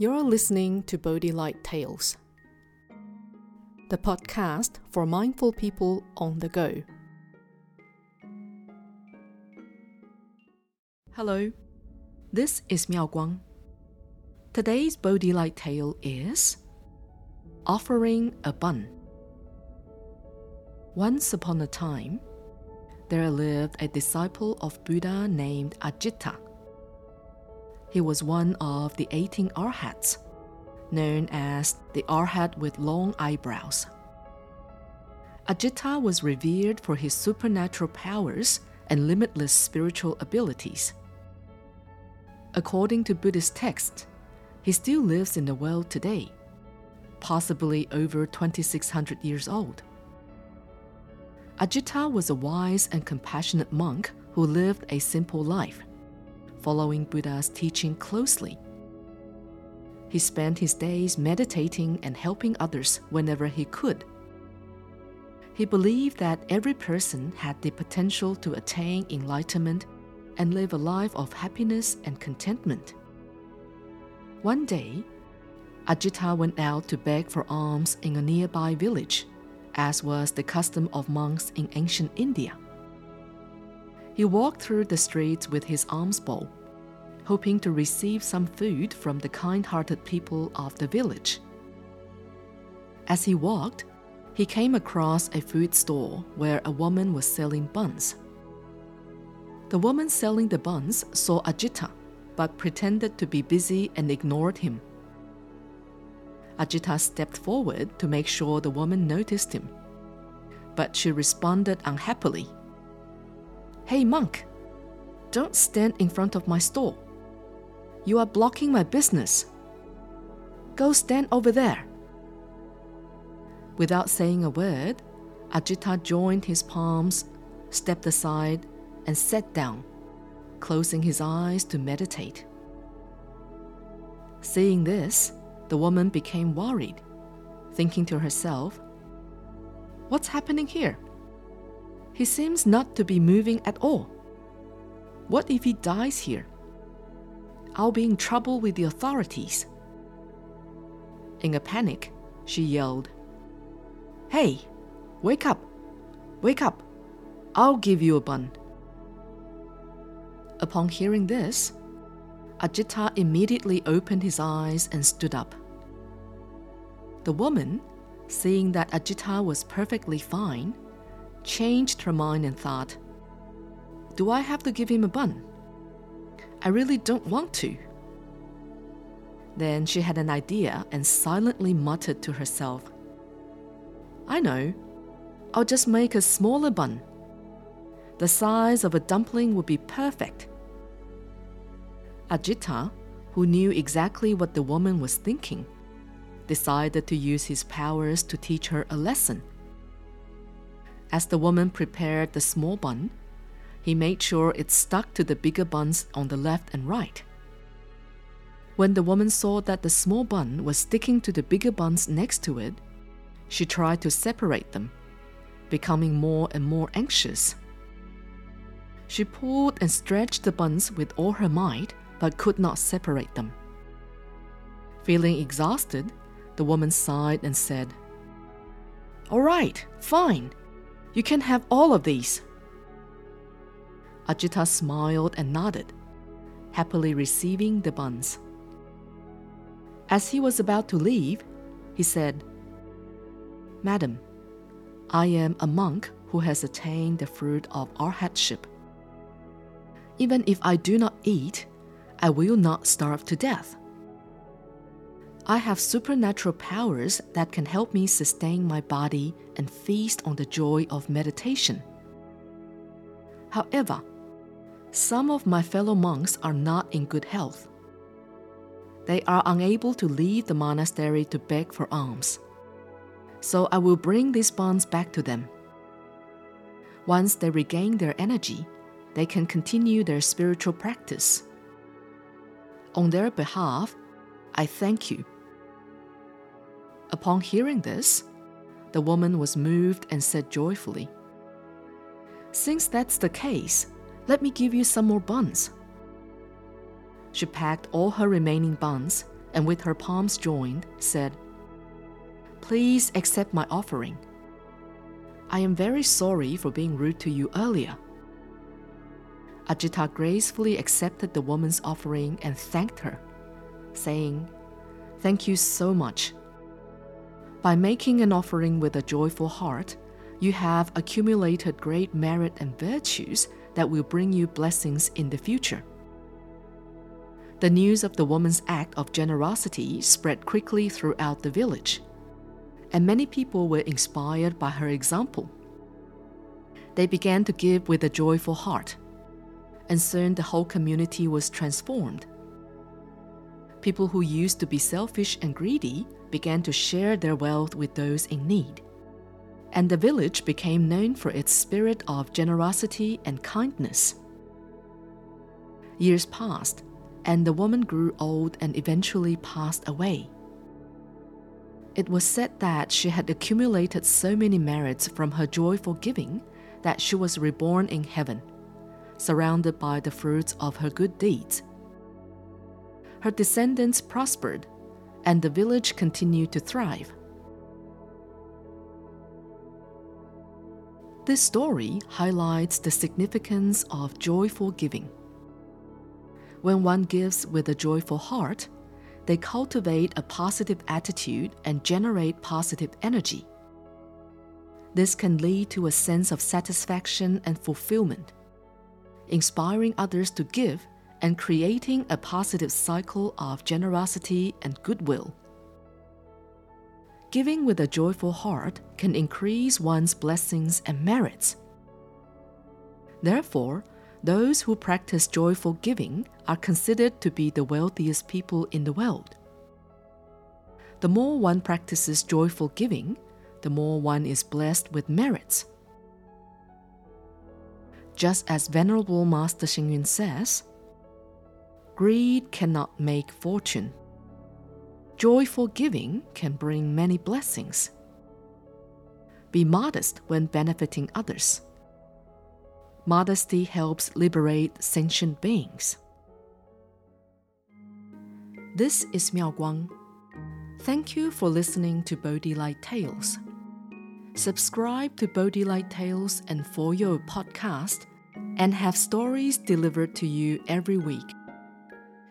You're listening to Bodhi Light Tales, the podcast for mindful people on the go. Hello, this is Miao Guang. Today's Bodhi Light tale is Offering a Bun. Once upon a time, there lived a disciple of Buddha named Ajita. He was one of the 18 arhats, known as the arhat with long eyebrows. Ajita was revered for his supernatural powers and limitless spiritual abilities. According to Buddhist texts, he still lives in the world today, possibly over 2600 years old. Ajita was a wise and compassionate monk who lived a simple life, following Buddha's teaching closely. He spent his days meditating and helping others whenever he could. He believed that every person had the potential to attain enlightenment and live a life of happiness and contentment. One day, Ajita went out to beg for alms in a nearby village as was the custom of monks in ancient India. He walked through the streets with his alms bowl, hoping to receive some food from the kind hearted people of the village. As he walked, he came across a food store where a woman was selling buns. The woman selling the buns saw Ajita, but pretended to be busy and ignored him. Ajita stepped forward to make sure the woman noticed him. But she responded unhappily Hey, monk, don't stand in front of my store. You are blocking my business. Go stand over there. Without saying a word, Ajita joined his palms, stepped aside, and sat down, closing his eyes to meditate. Seeing this, the woman became worried, thinking to herself, What's happening here? He seems not to be moving at all. What if he dies here? I'll be in trouble with the authorities. In a panic, she yelled, Hey, wake up! Wake up! I'll give you a bun. Upon hearing this, Ajita immediately opened his eyes and stood up. The woman, seeing that Ajita was perfectly fine, changed her mind and thought, Do I have to give him a bun? I really don't want to. Then she had an idea and silently muttered to herself, I know, I'll just make a smaller bun. The size of a dumpling would be perfect. Ajita, who knew exactly what the woman was thinking, decided to use his powers to teach her a lesson. As the woman prepared the small bun, he made sure it stuck to the bigger buns on the left and right. When the woman saw that the small bun was sticking to the bigger buns next to it, she tried to separate them, becoming more and more anxious. She pulled and stretched the buns with all her might, but could not separate them. Feeling exhausted, the woman sighed and said, All right, fine. You can have all of these. Ajita smiled and nodded, happily receiving the buns. As he was about to leave, he said, Madam, I am a monk who has attained the fruit of our arhatship. Even if I do not eat, I will not starve to death. I have supernatural powers that can help me sustain my body and feast on the joy of meditation. However, some of my fellow monks are not in good health. They are unable to leave the monastery to beg for alms. So I will bring these bonds back to them. Once they regain their energy, they can continue their spiritual practice. On their behalf, I thank you Upon hearing this, the woman was moved and said joyfully, Since that's the case, let me give you some more buns. She packed all her remaining buns and with her palms joined, said, Please accept my offering. I am very sorry for being rude to you earlier. Ajita gracefully accepted the woman's offering and thanked her, saying, Thank you so much. By making an offering with a joyful heart, you have accumulated great merit and virtues that will bring you blessings in the future. The news of the woman's act of generosity spread quickly throughout the village, and many people were inspired by her example. They began to give with a joyful heart, and soon the whole community was transformed. People who used to be selfish and greedy began to share their wealth with those in need. And the village became known for its spirit of generosity and kindness. Years passed, and the woman grew old and eventually passed away. It was said that she had accumulated so many merits from her joyful giving that she was reborn in heaven, surrounded by the fruits of her good deeds. Her descendants prospered, and the village continued to thrive. This story highlights the significance of joyful giving. When one gives with a joyful heart, they cultivate a positive attitude and generate positive energy. This can lead to a sense of satisfaction and fulfillment, inspiring others to give and creating a positive cycle of generosity and goodwill. Giving with a joyful heart can increase one's blessings and merits. Therefore, those who practice joyful giving are considered to be the wealthiest people in the world. The more one practices joyful giving, the more one is blessed with merits. Just as Venerable Master Xing Yun says, greed cannot make fortune. Joyful giving can bring many blessings. Be modest when benefiting others. Modesty helps liberate sentient beings. This is Miao Guang. Thank you for listening to Bodhi Light Tales. Subscribe to Bodhi Light Tales and For Your podcast and have stories delivered to you every week.